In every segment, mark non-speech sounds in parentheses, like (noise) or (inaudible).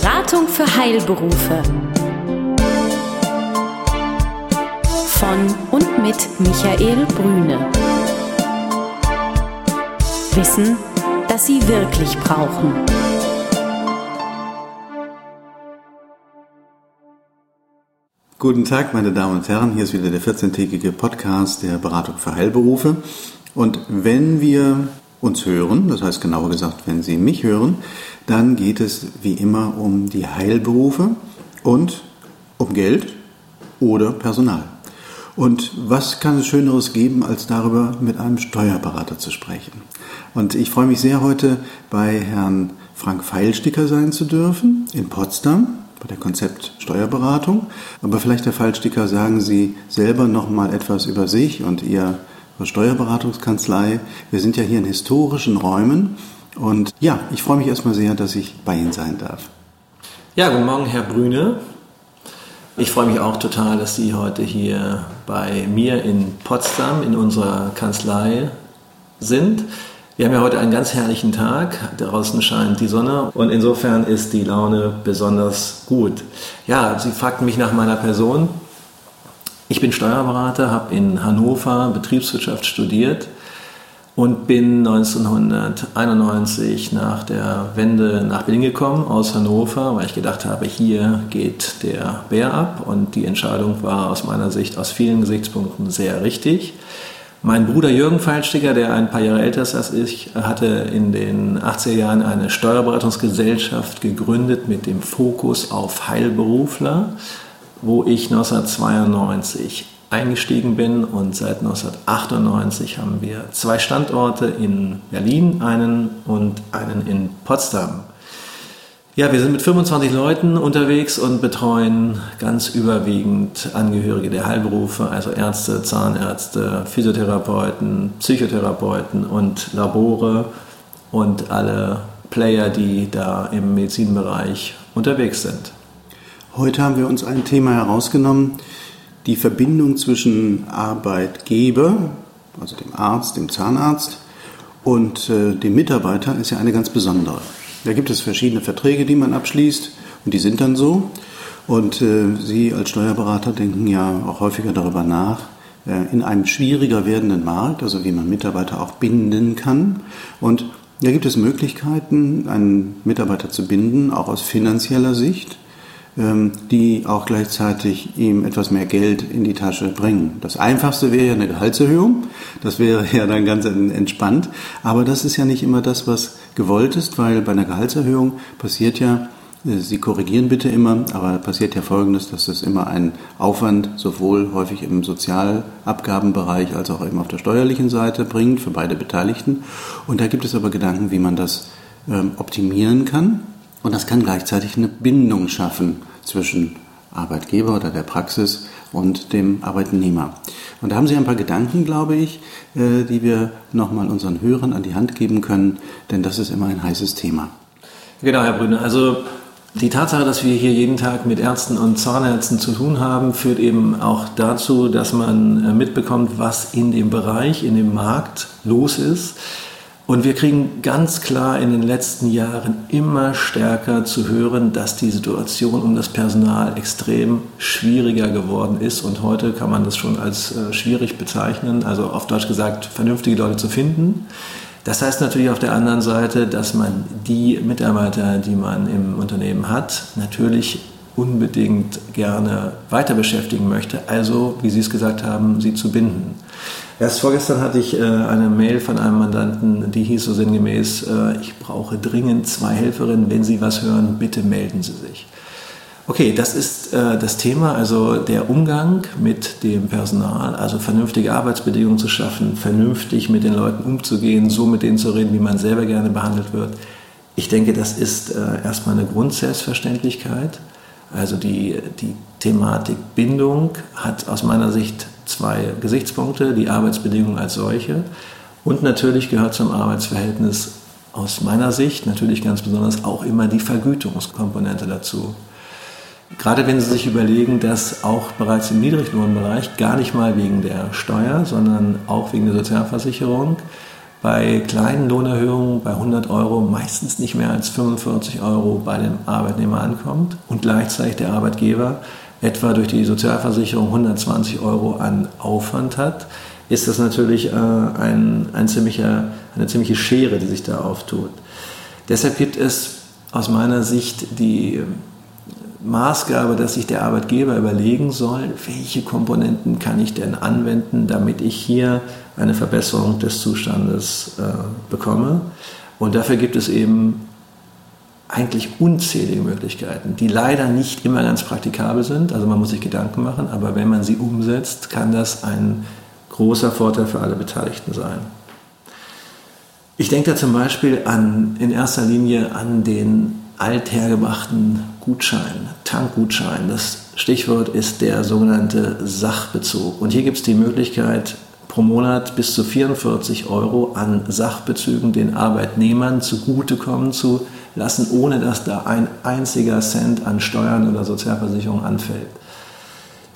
Beratung für Heilberufe. Von und mit Michael Brüne. Wissen, das Sie wirklich brauchen. Guten Tag, meine Damen und Herren. Hier ist wieder der 14-tägige Podcast der Beratung für Heilberufe. Und wenn wir uns hören, das heißt genauer gesagt, wenn Sie mich hören, dann geht es wie immer um die Heilberufe und um Geld oder Personal. Und was kann es Schöneres geben, als darüber mit einem Steuerberater zu sprechen? Und ich freue mich sehr, heute bei Herrn Frank Feilsticker sein zu dürfen in Potsdam bei der Konzept Steuerberatung. Aber vielleicht, Herr Fallsticker, sagen Sie selber noch mal etwas über sich und Ihre Steuerberatungskanzlei. Wir sind ja hier in historischen Räumen und ja, ich freue mich erstmal sehr, dass ich bei Ihnen sein darf. Ja, guten Morgen, Herr Brüne. Ich freue mich auch total, dass Sie heute hier bei mir in Potsdam in unserer Kanzlei sind. Wir haben ja heute einen ganz herrlichen Tag. Draußen scheint die Sonne und insofern ist die Laune besonders gut. Ja, Sie fragten mich nach meiner Person. Ich bin Steuerberater, habe in Hannover Betriebswirtschaft studiert und bin 1991 nach der Wende nach Berlin gekommen aus Hannover, weil ich gedacht habe, hier geht der Bär ab und die Entscheidung war aus meiner Sicht aus vielen Gesichtspunkten sehr richtig. Mein Bruder Jürgen Feilsticker, der ein paar Jahre älter ist als ich, hatte in den 80er Jahren eine Steuerberatungsgesellschaft gegründet mit dem Fokus auf Heilberufler, wo ich 1992 eingestiegen bin und seit 1998 haben wir zwei Standorte in Berlin, einen und einen in Potsdam. Ja, wir sind mit 25 Leuten unterwegs und betreuen ganz überwiegend Angehörige der Heilberufe, also Ärzte, Zahnärzte, Physiotherapeuten, Psychotherapeuten und Labore und alle Player, die da im Medizinbereich unterwegs sind. Heute haben wir uns ein Thema herausgenommen, die Verbindung zwischen Arbeitgeber, also dem Arzt, dem Zahnarzt, und äh, dem Mitarbeiter ist ja eine ganz besondere. Da gibt es verschiedene Verträge, die man abschließt und die sind dann so. Und äh, Sie als Steuerberater denken ja auch häufiger darüber nach, äh, in einem schwieriger werdenden Markt, also wie man Mitarbeiter auch binden kann. Und da gibt es Möglichkeiten, einen Mitarbeiter zu binden, auch aus finanzieller Sicht. Ähm, die auch gleichzeitig ihm etwas mehr Geld in die Tasche bringen. Das Einfachste wäre ja eine Gehaltserhöhung, das wäre ja dann ganz entspannt, aber das ist ja nicht immer das, was gewollt ist, weil bei einer Gehaltserhöhung passiert ja, äh, Sie korrigieren bitte immer, aber passiert ja Folgendes, dass es immer einen Aufwand sowohl häufig im Sozialabgabenbereich als auch eben auf der steuerlichen Seite bringt für beide Beteiligten. Und da gibt es aber Gedanken, wie man das ähm, optimieren kann. Und das kann gleichzeitig eine Bindung schaffen zwischen Arbeitgeber oder der Praxis und dem Arbeitnehmer. Und da haben Sie ein paar Gedanken, glaube ich, äh, die wir nochmal unseren Hörern an die Hand geben können, denn das ist immer ein heißes Thema. Genau, Herr Brüne. Also die Tatsache, dass wir hier jeden Tag mit Ärzten und Zahnärzten zu tun haben, führt eben auch dazu, dass man äh, mitbekommt, was in dem Bereich, in dem Markt los ist. Und wir kriegen ganz klar in den letzten Jahren immer stärker zu hören, dass die Situation um das Personal extrem schwieriger geworden ist. Und heute kann man das schon als äh, schwierig bezeichnen, also auf Deutsch gesagt, vernünftige Leute zu finden. Das heißt natürlich auf der anderen Seite, dass man die Mitarbeiter, die man im Unternehmen hat, natürlich unbedingt gerne weiter beschäftigen möchte. Also, wie Sie es gesagt haben, sie zu binden. Erst vorgestern hatte ich äh, eine Mail von einem Mandanten, die hieß so sinngemäß, äh, ich brauche dringend zwei Helferinnen, wenn Sie was hören, bitte melden Sie sich. Okay, das ist äh, das Thema, also der Umgang mit dem Personal, also vernünftige Arbeitsbedingungen zu schaffen, vernünftig mit den Leuten umzugehen, so mit denen zu reden, wie man selber gerne behandelt wird. Ich denke, das ist erstmal eine Grundselbstverständlichkeit. Also die, die Thematik Bindung hat aus meiner Sicht zwei Gesichtspunkte, die Arbeitsbedingungen als solche und natürlich gehört zum Arbeitsverhältnis aus meiner Sicht natürlich ganz besonders auch immer die Vergütungskomponente dazu. Gerade wenn Sie sich überlegen, dass auch bereits im Niedriglohnbereich gar nicht mal wegen der Steuer, sondern auch wegen der Sozialversicherung bei kleinen Lohnerhöhungen bei 100 Euro meistens nicht mehr als 45 Euro bei dem Arbeitnehmer ankommt und gleichzeitig der Arbeitgeber etwa durch die Sozialversicherung 120 Euro an Aufwand hat, ist das natürlich äh, ein, ein ziemlicher, eine ziemliche Schere, die sich da auftut. Deshalb gibt es aus meiner Sicht die Maßgabe, dass sich der Arbeitgeber überlegen soll, welche Komponenten kann ich denn anwenden, damit ich hier eine Verbesserung des Zustandes äh, bekomme. Und dafür gibt es eben eigentlich unzählige Möglichkeiten, die leider nicht immer ganz praktikabel sind. Also man muss sich Gedanken machen, aber wenn man sie umsetzt, kann das ein großer Vorteil für alle Beteiligten sein. Ich denke da zum Beispiel an, in erster Linie an den althergebrachten Gutschein, Tankgutschein. Das Stichwort ist der sogenannte Sachbezug. Und hier gibt es die Möglichkeit, pro Monat bis zu 44 Euro an Sachbezügen den Arbeitnehmern zugutekommen zu lassen, ohne dass da ein einziger Cent an Steuern oder Sozialversicherung anfällt.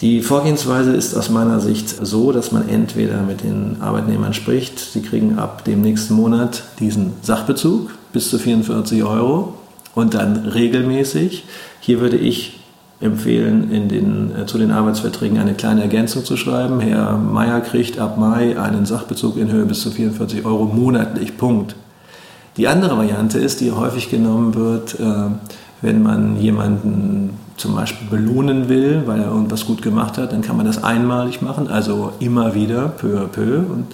Die Vorgehensweise ist aus meiner Sicht so, dass man entweder mit den Arbeitnehmern spricht, sie kriegen ab dem nächsten Monat diesen Sachbezug bis zu 44 Euro und dann regelmäßig. Hier würde ich empfehlen, in den, äh, zu den Arbeitsverträgen eine kleine Ergänzung zu schreiben. Herr Meier kriegt ab Mai einen Sachbezug in Höhe bis zu 44 Euro monatlich. Punkt. Die andere Variante ist, die häufig genommen wird, äh, wenn man jemanden zum Beispiel belohnen will, weil er irgendwas gut gemacht hat, dann kann man das einmalig machen, also immer wieder, peu à peu. Und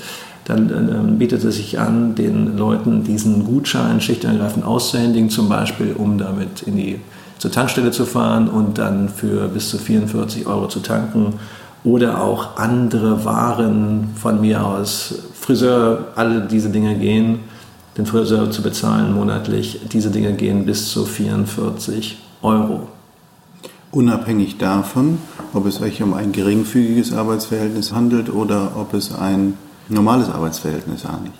dann, bietet es sich an, den Leuten diesen Gutschein schlicht und ergreifend auszuhändigen, zum Beispiel um damit in die, zur Tankstelle zu fahren und dann für bis zu 44 Euro zu tanken oder auch andere Waren von mir aus, Friseur, alle diese Dinge gehen, den Friseur zu bezahlen monatlich, diese Dinge gehen bis zu 44 Euro. Unabhängig davon, ob es sich um ein geringfügiges Arbeitsverhältnis handelt oder ob es ein normales Arbeitsverhältnis handelt.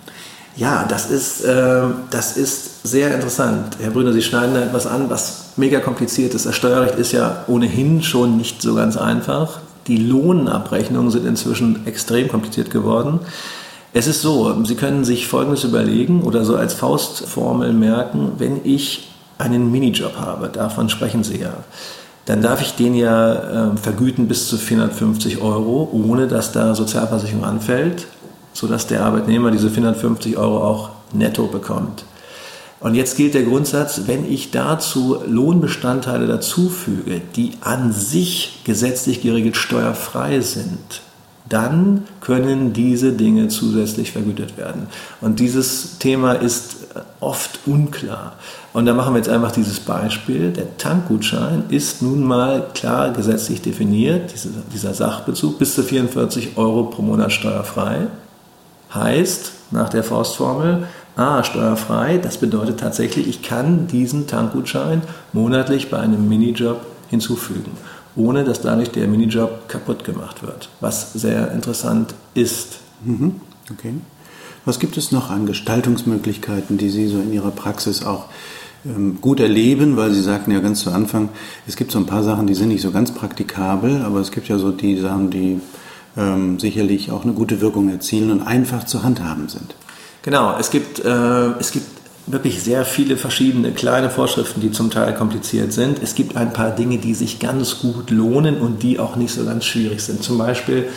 Ja, das ist, äh, das ist sehr interessant. Herr Brüner, Sie schneiden da etwas an, was mega kompliziert ist. Das Steuerrecht ist ja ohnehin schon nicht so ganz einfach. Die Lohnabrechnungen sind inzwischen extrem kompliziert geworden. Es ist so, Sie können sich Folgendes überlegen oder so als Faustformel merken, wenn ich einen Minijob habe, davon sprechen Sie ja dann darf ich den ja äh, vergüten bis zu 450 Euro, ohne dass da Sozialversicherung anfällt, sodass der Arbeitnehmer diese 450 Euro auch netto bekommt. Und jetzt gilt der Grundsatz, wenn ich dazu Lohnbestandteile dazufüge, die an sich gesetzlich geregelt steuerfrei sind, dann können diese Dinge zusätzlich vergütet werden. Und dieses Thema ist oft unklar. Und da machen wir jetzt einfach dieses Beispiel. Der Tankgutschein ist nun mal klar gesetzlich definiert, dieser Sachbezug, bis zu 44 Euro pro Monat steuerfrei. Heißt, nach der Faustformel, ah, steuerfrei, das bedeutet tatsächlich, ich kann diesen Tankgutschein monatlich bei einem Minijob hinzufügen, ohne dass dadurch der Minijob kaputt gemacht wird, was sehr interessant ist. Mhm. Okay. Was gibt es noch an Gestaltungsmöglichkeiten, die Sie so in Ihrer Praxis auch ähm, gut erleben, weil Sie sagten ja ganz zu Anfang, es gibt so ein paar Sachen, die sind nicht so ganz praktikabel, aber es gibt ja so die Sachen, die ähm, sicherlich auch eine gute Wirkung erzielen und einfach zu handhaben sind. Genau, es gibt, äh, es gibt wirklich sehr viele verschiedene kleine Vorschriften, die zum Teil kompliziert sind. Es gibt ein paar Dinge, die sich ganz gut lohnen und die auch nicht so ganz schwierig sind. Zum Beispiel,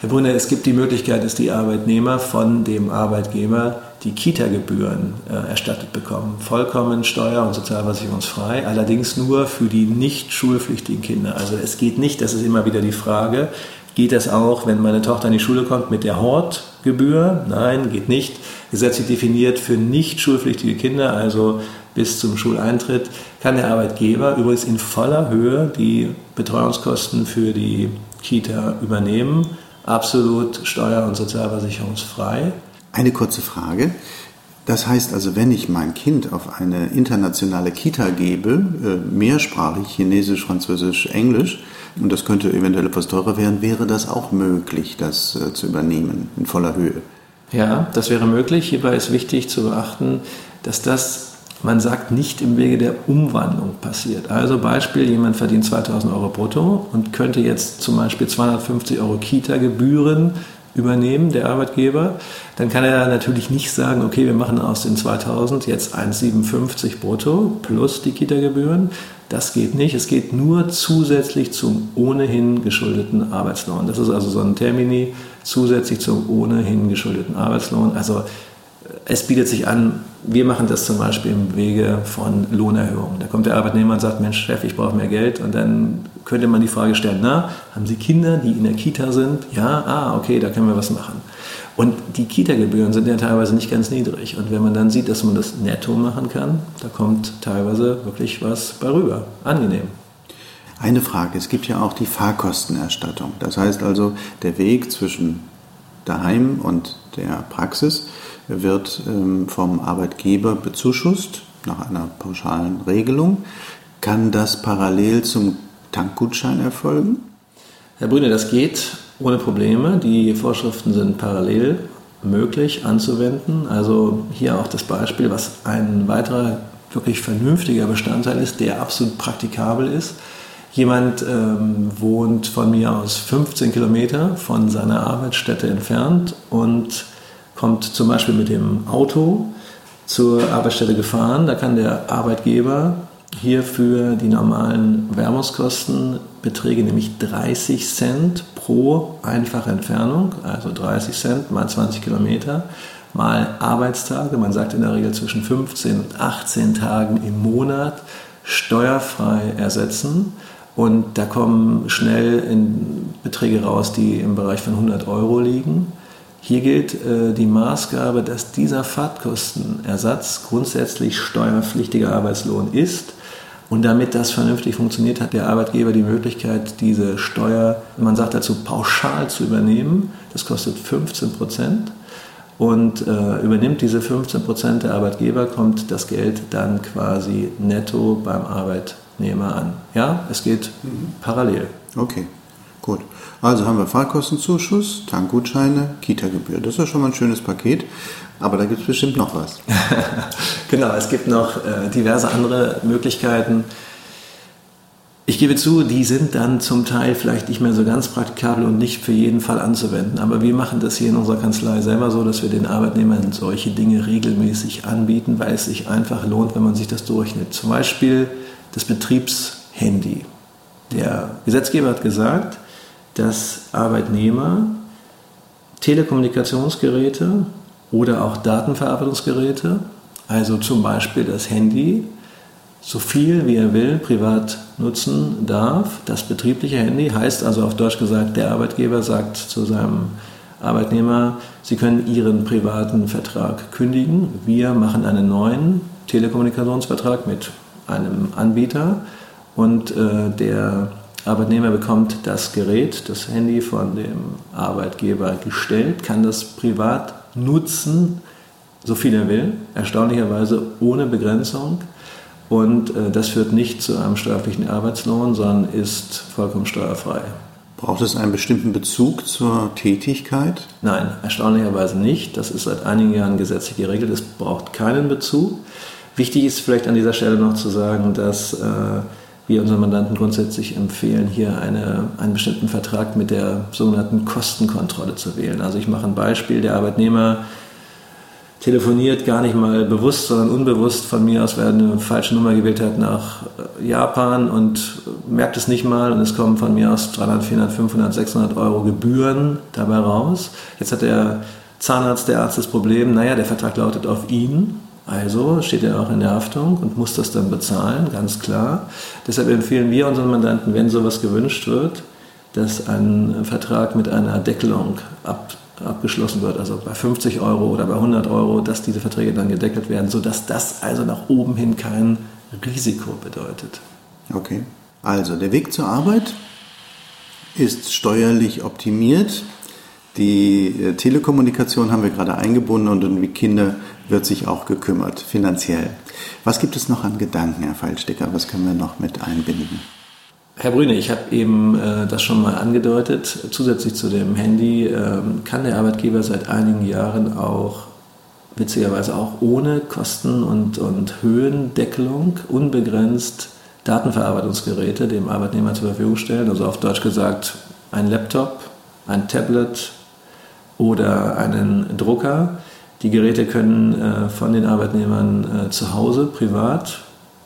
Herr Brunner, es gibt die Möglichkeit, dass die Arbeitnehmer von dem Arbeitgeber die Kita-Gebühren äh, erstattet bekommen. Vollkommen steuer- und sozialversicherungsfrei, allerdings nur für die nicht schulpflichtigen Kinder. Also es geht nicht, das ist immer wieder die Frage, geht das auch, wenn meine Tochter in die Schule kommt mit der Hortgebühr? Nein, geht nicht. Gesetzlich definiert für nicht schulpflichtige Kinder, also bis zum Schuleintritt, kann der Arbeitgeber übrigens in voller Höhe die Betreuungskosten für die Kita übernehmen. Absolut steuer- und sozialversicherungsfrei. Eine kurze Frage. Das heißt also, wenn ich mein Kind auf eine internationale Kita gebe, äh, mehrsprachig, Chinesisch, Französisch, Englisch, und das könnte eventuell etwas teurer werden, wäre das auch möglich, das äh, zu übernehmen in voller Höhe? Ja, das wäre möglich. Hierbei ist wichtig zu beachten, dass das, man sagt, nicht im Wege der Umwandlung passiert. Also Beispiel, jemand verdient 2000 Euro brutto und könnte jetzt zum Beispiel 250 Euro Kita-Gebühren übernehmen, der Arbeitgeber, dann kann er natürlich nicht sagen, okay, wir machen aus den 2000 jetzt 1,57 brutto plus die Kita-Gebühren. Das geht nicht. Es geht nur zusätzlich zum ohnehin geschuldeten Arbeitslohn. Das ist also so ein Termini zusätzlich zum ohnehin geschuldeten Arbeitslohn. Also es bietet sich an, wir machen das zum Beispiel im Wege von Lohnerhöhungen. Da kommt der Arbeitnehmer und sagt, Mensch, Chef, ich brauche mehr Geld. Und dann könnte man die Frage stellen, na, haben Sie Kinder, die in der Kita sind? Ja, ah, okay, da können wir was machen. Und die Kita-Gebühren sind ja teilweise nicht ganz niedrig. Und wenn man dann sieht, dass man das netto machen kann, da kommt teilweise wirklich was bei rüber. Angenehm. Eine Frage, es gibt ja auch die Fahrkostenerstattung. Das heißt also, der Weg zwischen daheim und der Praxis wird ähm, vom Arbeitgeber bezuschusst nach einer pauschalen Regelung. Kann das parallel zum Tankgutschein erfolgen? Herr Brüne, das geht ohne Probleme. Die Vorschriften sind parallel möglich anzuwenden. Also hier auch das Beispiel, was ein weiterer wirklich vernünftiger Bestandteil ist, der absolut praktikabel ist. Jemand ähm, wohnt von mir aus 15 Kilometer von seiner Arbeitsstätte entfernt und kommt zum Beispiel mit dem Auto zur Arbeitsstelle gefahren. Da kann der Arbeitgeber hierfür die normalen Wärmungskostenbeträge, nämlich 30 Cent pro einfache Entfernung, also 30 Cent mal 20 Kilometer, mal Arbeitstage, man sagt in der Regel zwischen 15 und 18 Tagen im Monat, steuerfrei ersetzen. Und da kommen schnell Beträge raus, die im Bereich von 100 Euro liegen. Hier gilt äh, die Maßgabe, dass dieser Fahrtkostenersatz grundsätzlich steuerpflichtiger Arbeitslohn ist. Und damit das vernünftig funktioniert, hat der Arbeitgeber die Möglichkeit, diese Steuer, man sagt dazu, pauschal zu übernehmen. Das kostet 15 Prozent. Und äh, übernimmt diese 15 Prozent der Arbeitgeber, kommt das Geld dann quasi netto beim Arbeitnehmer an. Ja, es geht parallel. Okay, gut. Also haben wir Fahrkostenzuschuss, Tankgutscheine, Kita-Gebühr. Das ist ja schon mal ein schönes Paket, aber da gibt es bestimmt noch was. (laughs) genau, es gibt noch äh, diverse andere Möglichkeiten. Ich gebe zu, die sind dann zum Teil vielleicht nicht mehr so ganz praktikabel und nicht für jeden Fall anzuwenden. Aber wir machen das hier in unserer Kanzlei selber so, dass wir den Arbeitnehmern solche Dinge regelmäßig anbieten, weil es sich einfach lohnt, wenn man sich das durchnimmt. Zum Beispiel das Betriebshandy. Der Gesetzgeber hat gesagt, dass Arbeitnehmer Telekommunikationsgeräte oder auch Datenverarbeitungsgeräte, also zum Beispiel das Handy, so viel wie er will privat nutzen darf. Das betriebliche Handy heißt also auf Deutsch gesagt, der Arbeitgeber sagt zu seinem Arbeitnehmer, Sie können Ihren privaten Vertrag kündigen. Wir machen einen neuen Telekommunikationsvertrag mit einem Anbieter und äh, der Arbeitnehmer bekommt das Gerät, das Handy von dem Arbeitgeber gestellt, kann das privat nutzen, so viel er will, erstaunlicherweise ohne Begrenzung. Und äh, das führt nicht zu einem steuerlichen Arbeitslohn, sondern ist vollkommen steuerfrei. Braucht es einen bestimmten Bezug zur Tätigkeit? Nein, erstaunlicherweise nicht. Das ist seit einigen Jahren gesetzlich geregelt. Es braucht keinen Bezug. Wichtig ist vielleicht an dieser Stelle noch zu sagen, dass äh, wir unseren Mandanten grundsätzlich empfehlen, hier eine, einen bestimmten Vertrag mit der sogenannten Kostenkontrolle zu wählen. Also ich mache ein Beispiel, der Arbeitnehmer telefoniert gar nicht mal bewusst, sondern unbewusst. Von mir aus, weil er eine falsche Nummer gewählt hat nach Japan und merkt es nicht mal. Und es kommen von mir aus 300, 400, 500, 600 Euro Gebühren dabei raus. Jetzt hat der Zahnarzt, der Arzt das Problem, naja, der Vertrag lautet auf ihn also steht er auch in der Haftung und muss das dann bezahlen, ganz klar. Deshalb empfehlen wir unseren Mandanten, wenn sowas gewünscht wird, dass ein Vertrag mit einer Deckelung ab, abgeschlossen wird, also bei 50 Euro oder bei 100 Euro, dass diese Verträge dann gedeckelt werden, sodass das also nach oben hin kein Risiko bedeutet. Okay, also der Weg zur Arbeit ist steuerlich optimiert. Die äh, Telekommunikation haben wir gerade eingebunden und die Kinder wird sich auch gekümmert, finanziell. Was gibt es noch an Gedanken, Herr Feilstecker? Was können wir noch mit einbinden? Herr Brüne, ich habe eben äh, das schon mal angedeutet. Zusätzlich zu dem Handy äh, kann der Arbeitgeber seit einigen Jahren auch witzigerweise auch ohne Kosten- und, und Höhendeckelung unbegrenzt Datenverarbeitungsgeräte dem Arbeitnehmer zur Verfügung stellen. Also auf Deutsch gesagt ein Laptop, ein Tablet, oder einen Drucker. Die Geräte können äh, von den Arbeitnehmern äh, zu Hause, privat,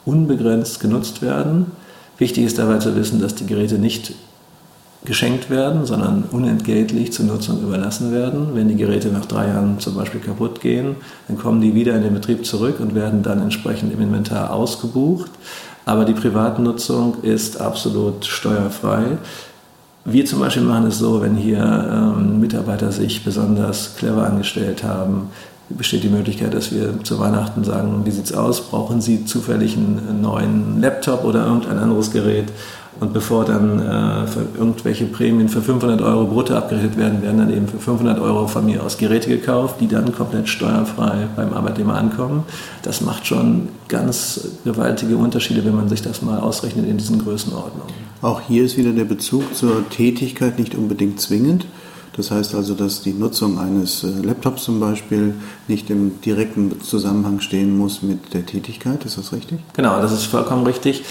unbegrenzt genutzt werden. Wichtig ist dabei zu wissen, dass die Geräte nicht geschenkt werden, sondern unentgeltlich zur Nutzung überlassen werden. Wenn die Geräte nach drei Jahren zum Beispiel kaputt gehen, dann kommen die wieder in den Betrieb zurück und werden dann entsprechend im Inventar ausgebucht. Aber die Privatnutzung ist absolut steuerfrei. Wir zum Beispiel machen es so, wenn hier ähm, Mitarbeiter sich besonders clever angestellt haben, besteht die Möglichkeit, dass wir zu Weihnachten sagen, wie sieht's aus? Brauchen Sie zufällig einen neuen Laptop oder irgendein anderes Gerät? Und bevor dann äh, irgendwelche Prämien für 500 Euro brutto abgerechnet werden, werden dann eben für 500 Euro von mir aus Geräte gekauft, die dann komplett steuerfrei beim Arbeitnehmer ankommen. Das macht schon ganz gewaltige Unterschiede, wenn man sich das mal ausrechnet in diesen Größenordnungen. Auch hier ist wieder der Bezug zur Tätigkeit nicht unbedingt zwingend. Das heißt also, dass die Nutzung eines äh, Laptops zum Beispiel nicht im direkten Zusammenhang stehen muss mit der Tätigkeit. Ist das richtig? Genau, das ist vollkommen richtig.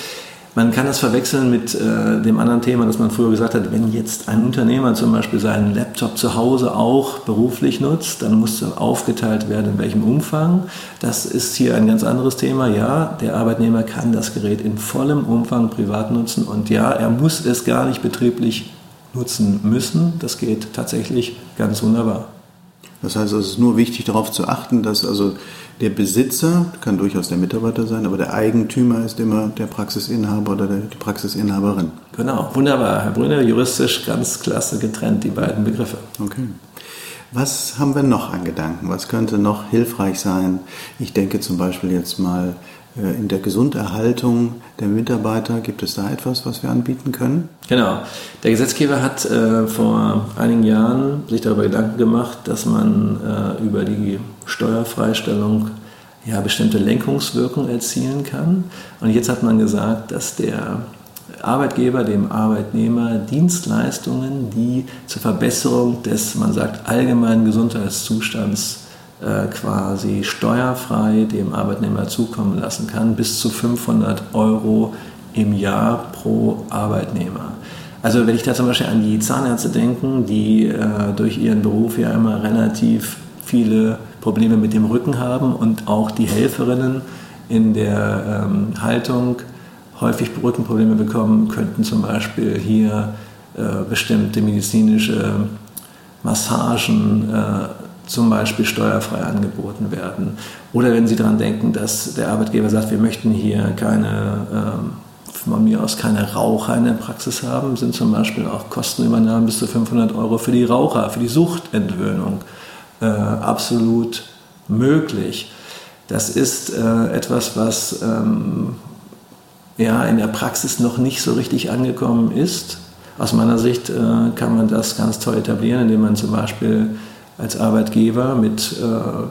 Man kann das verwechseln mit äh, dem anderen Thema, dass man früher gesagt hat, wenn jetzt ein Unternehmer zum Beispiel seinen Laptop zu Hause auch beruflich nutzt, dann muss aufgeteilt werden, in welchem Umfang. Das ist hier ein ganz anderes Thema. Ja, der Arbeitnehmer kann das Gerät in vollem Umfang privat nutzen und ja, er muss es gar nicht betrieblich nutzen müssen. Das geht tatsächlich ganz wunderbar. Das heißt, es ist nur wichtig darauf zu achten, dass also der Besitzer, kann durchaus der Mitarbeiter sein, aber der Eigentümer ist immer der Praxisinhaber oder die Praxisinhaberin. Genau, wunderbar. Herr Brünner, juristisch ganz klasse getrennt, die beiden Begriffe. Okay. Was haben wir noch an Gedanken? Was könnte noch hilfreich sein? Ich denke zum Beispiel jetzt mal in der Gesunderhaltung der Mitarbeiter. Gibt es da etwas, was wir anbieten können? Genau. Der Gesetzgeber hat äh, vor einigen Jahren sich darüber Gedanken gemacht, dass man äh, über die Steuerfreistellung ja, bestimmte Lenkungswirkung erzielen kann. Und jetzt hat man gesagt, dass der Arbeitgeber dem Arbeitnehmer Dienstleistungen, die zur Verbesserung des, man sagt, allgemeinen Gesundheitszustands äh, quasi steuerfrei dem Arbeitnehmer zukommen lassen kann, bis zu 500 Euro im Jahr pro Arbeitnehmer. Also wenn ich da zum Beispiel an die Zahnärzte denke, die äh, durch ihren Beruf ja immer relativ viele Probleme mit dem Rücken haben und auch die Helferinnen in der ähm, Haltung häufig Rückenprobleme bekommen, könnten zum Beispiel hier äh, bestimmte medizinische Massagen äh, zum Beispiel steuerfrei angeboten werden. Oder wenn Sie daran denken, dass der Arbeitgeber sagt, wir möchten hier keine, ähm, von mir aus keine Raucher in der Praxis haben, sind zum Beispiel auch Kostenübernahmen bis zu 500 Euro für die Raucher, für die Suchtentwöhnung äh, absolut möglich. Das ist äh, etwas, was ähm, ja, in der Praxis noch nicht so richtig angekommen ist. Aus meiner Sicht äh, kann man das ganz toll etablieren, indem man zum Beispiel als Arbeitgeber mit äh,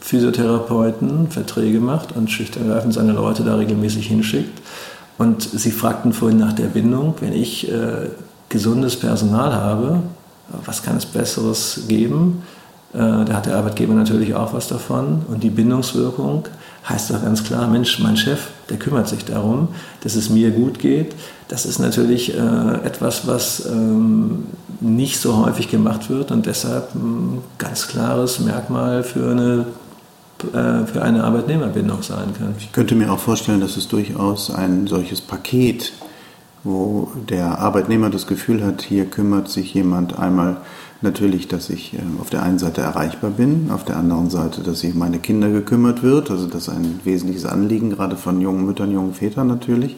Physiotherapeuten Verträge macht und schlicht und ergreifend seine Leute da regelmäßig hinschickt. Und Sie fragten vorhin nach der Bindung. Wenn ich äh, gesundes Personal habe, was kann es Besseres geben? Äh, da hat der Arbeitgeber natürlich auch was davon. Und die Bindungswirkung heißt doch ganz klar, Mensch, mein Chef, der kümmert sich darum, dass es mir gut geht. Das ist natürlich äh, etwas, was ähm, nicht so häufig gemacht wird und deshalb ein ganz klares Merkmal für eine, äh, für eine Arbeitnehmerbindung sein kann. Ich könnte mir auch vorstellen, dass es durchaus ein solches Paket, wo der Arbeitnehmer das Gefühl hat, hier kümmert sich jemand einmal natürlich, dass ich ähm, auf der einen Seite erreichbar bin, auf der anderen Seite, dass sich um meine Kinder gekümmert wird, also das ist ein wesentliches Anliegen, gerade von jungen Müttern, jungen Vätern natürlich,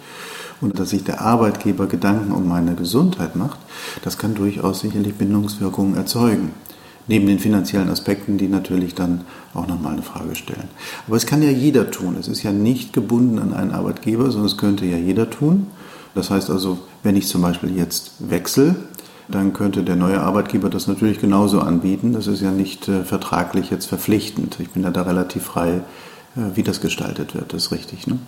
und dass sich der Arbeitgeber Gedanken um meine Gesundheit macht, das kann durchaus sicherlich Bindungswirkungen erzeugen. Neben den finanziellen Aspekten, die natürlich dann auch nochmal eine Frage stellen. Aber es kann ja jeder tun. Es ist ja nicht gebunden an einen Arbeitgeber, sondern es könnte ja jeder tun. Das heißt also, wenn ich zum Beispiel jetzt wechsle, dann könnte der neue Arbeitgeber das natürlich genauso anbieten. Das ist ja nicht äh, vertraglich jetzt verpflichtend. Ich bin ja da relativ frei, äh, wie das gestaltet wird. Das ist richtig, ne?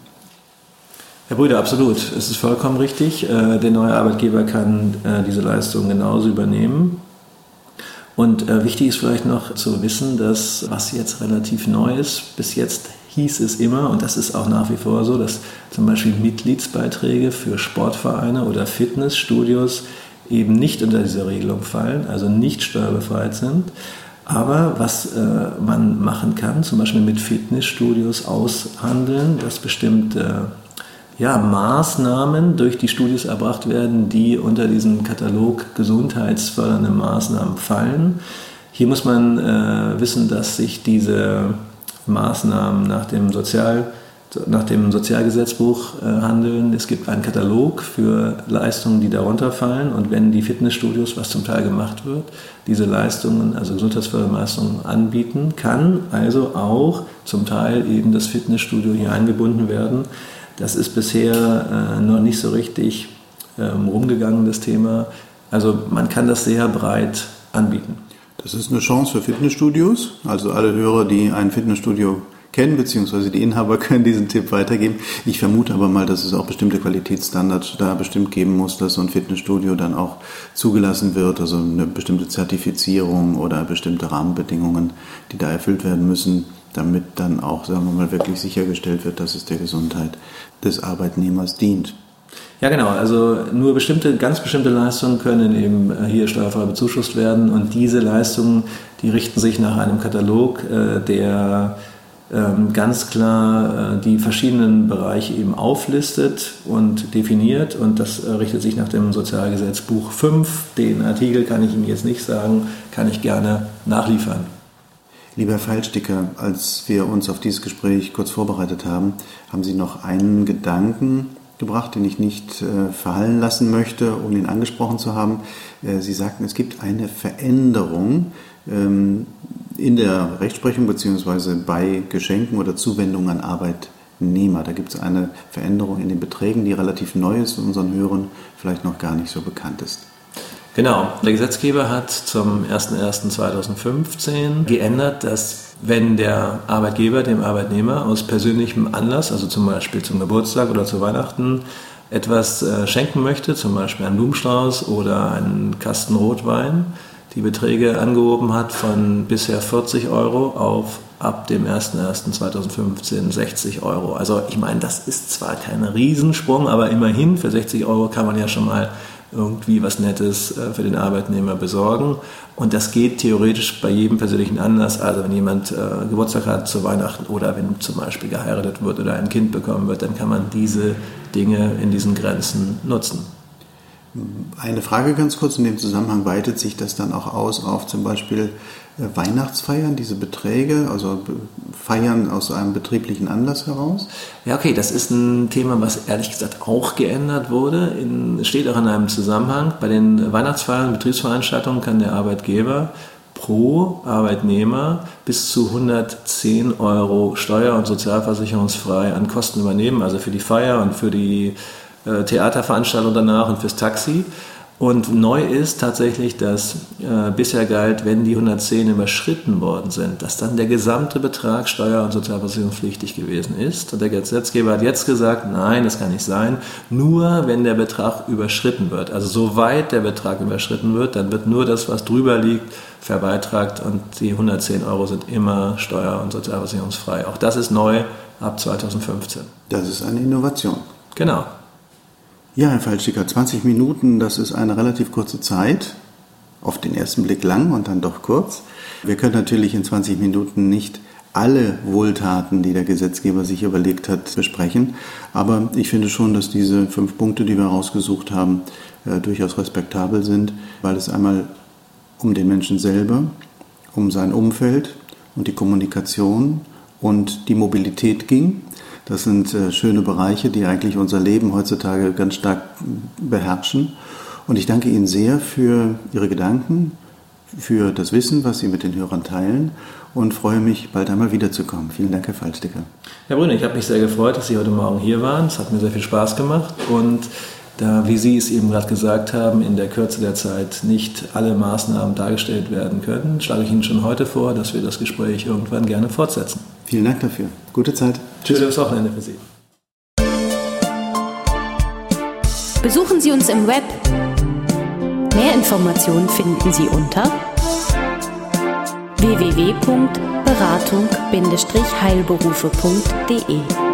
Herr Brüder, absolut. Es ist vollkommen richtig. Äh, der neue Arbeitgeber kann äh, diese Leistung genauso übernehmen. Und äh, wichtig ist vielleicht noch zu wissen, dass was jetzt relativ neu ist, bis jetzt hieß es immer, und das ist auch nach wie vor so, dass zum Beispiel Mitgliedsbeiträge für Sportvereine oder Fitnessstudios eben nicht unter diese Regelung fallen, also nicht steuerbefreit sind. Aber was äh, man machen kann, zum Beispiel mit Fitnessstudios aushandeln, dass bestimmte ja, Maßnahmen durch die Studios erbracht werden, die unter diesen Katalog gesundheitsfördernde Maßnahmen fallen. Hier muss man äh, wissen, dass sich diese Maßnahmen nach dem Sozial nach dem Sozialgesetzbuch äh, handeln. Es gibt einen Katalog für Leistungen, die darunter fallen. Und wenn die Fitnessstudios, was zum Teil gemacht wird, diese Leistungen, also Gesundheitsförderleistungen anbieten, kann also auch zum Teil eben das Fitnessstudio hier eingebunden werden. Das ist bisher äh, noch nicht so richtig ähm, rumgegangen, das Thema. Also man kann das sehr breit anbieten. Das ist eine Chance für Fitnessstudios. Also alle Hörer, die ein Fitnessstudio kennen, beziehungsweise die Inhaber (laughs) können diesen Tipp weitergeben. Ich vermute aber mal, dass es auch bestimmte Qualitätsstandards da bestimmt geben muss, dass so ein Fitnessstudio dann auch zugelassen wird, also eine bestimmte Zertifizierung oder bestimmte Rahmenbedingungen, die da erfüllt werden müssen, damit dann auch, sagen wir mal, wirklich sichergestellt wird, dass es der Gesundheit des Arbeitnehmers dient. Ja, genau. Also nur bestimmte, ganz bestimmte Leistungen können eben hier steuerfrei bezuschusst werden und diese Leistungen, die richten sich nach einem Katalog, äh, der ganz klar äh, die verschiedenen Bereiche eben auflistet und definiert. Und das äh, richtet sich nach dem Sozialgesetzbuch 5. Den Artikel kann ich Ihnen jetzt nicht sagen, kann ich gerne nachliefern. Lieber Herr Feilsticker, als wir uns auf dieses Gespräch kurz vorbereitet haben, haben Sie noch einen Gedanken gebracht, den ich nicht äh, verhallen lassen möchte, um ihn angesprochen zu haben. Sie sagten, es gibt eine Veränderung ähm, in der Rechtsprechung bzw. bei Geschenken oder Zuwendungen an Arbeitnehmer. Da gibt es eine Veränderung in den Beträgen, die relativ neu ist und unseren Hörern vielleicht noch gar nicht so bekannt ist. Genau, der Gesetzgeber hat zum 01.01.2015 geändert, dass wenn der Arbeitgeber dem Arbeitnehmer aus persönlichem Anlass, also zum Beispiel zum Geburtstag oder zu Weihnachten, etwas äh, schenken möchte, zum Beispiel einen Blumenstrauß oder einen Kasten Rotwein, die Beträge angehoben hat von bisher 40 Euro auf ab dem 01.01.2015 60 Euro. Also ich meine, das ist zwar kein Riesensprung, aber immerhin für 60 Euro kann man ja schon mal irgendwie was Nettes äh, für den Arbeitnehmer besorgen. Und das geht theoretisch bei jedem persönlichen Anlass. Also wenn jemand äh, Geburtstag hat zu Weihnachten oder wenn zum Beispiel geheiratet wird oder ein Kind bekommen wird, dann kann man diese Dinge in diesen Grenzen nutzen. Eine Frage ganz kurz in dem Zusammenhang, weitet sich das dann auch aus auf zum Beispiel äh, Weihnachtsfeiern, diese Beträge, also Feiern aus einem betrieblichen Anlass heraus? Ja, okay, das ist ein Thema, was ehrlich gesagt auch geändert wurde. In, steht auch in einem Zusammenhang. Bei den Weihnachtsfeiern, Betriebsveranstaltungen kann der Arbeitgeber pro Arbeitnehmer bis zu 110 Euro steuer- und sozialversicherungsfrei an Kosten übernehmen, also für die Feier und für die äh, Theaterveranstaltung danach und fürs Taxi. Und neu ist tatsächlich, dass äh, bisher galt, wenn die 110 überschritten worden sind, dass dann der gesamte Betrag steuer- und sozialversicherungspflichtig gewesen ist. Und der Gesetzgeber hat jetzt gesagt, nein, das kann nicht sein, nur wenn der Betrag überschritten wird. Also soweit der Betrag überschritten wird, dann wird nur das, was drüber liegt, verbeitragt und die 110 Euro sind immer steuer- und sozialversicherungsfrei. Auch das ist neu ab 2015. Das ist eine Innovation. Genau. Ja, Herr Falschicker, 20 Minuten, das ist eine relativ kurze Zeit. Auf den ersten Blick lang und dann doch kurz. Wir können natürlich in 20 Minuten nicht alle Wohltaten, die der Gesetzgeber sich überlegt hat, besprechen. Aber ich finde schon, dass diese fünf Punkte, die wir rausgesucht haben, äh, durchaus respektabel sind, weil es einmal um den Menschen selber, um sein Umfeld und die Kommunikation und die Mobilität ging. Das sind äh, schöne Bereiche, die eigentlich unser Leben heutzutage ganz stark beherrschen. Und ich danke Ihnen sehr für Ihre Gedanken, für das Wissen, was Sie mit den Hörern teilen und freue mich, bald einmal wiederzukommen. Vielen Dank, Herr Falsticker. Herr Brüne, ich habe mich sehr gefreut, dass Sie heute Morgen hier waren. Es hat mir sehr viel Spaß gemacht und da, wie Sie es eben gerade gesagt haben, in der Kürze der Zeit nicht alle Maßnahmen dargestellt werden können, schlage ich Ihnen schon heute vor, dass wir das Gespräch irgendwann gerne fortsetzen. Vielen Dank dafür. Gute Zeit. Tschüss. Schönes Wochenende für Sie. Besuchen Sie uns im Web. Mehr Informationen finden Sie unter www.beratung-heilberufe.de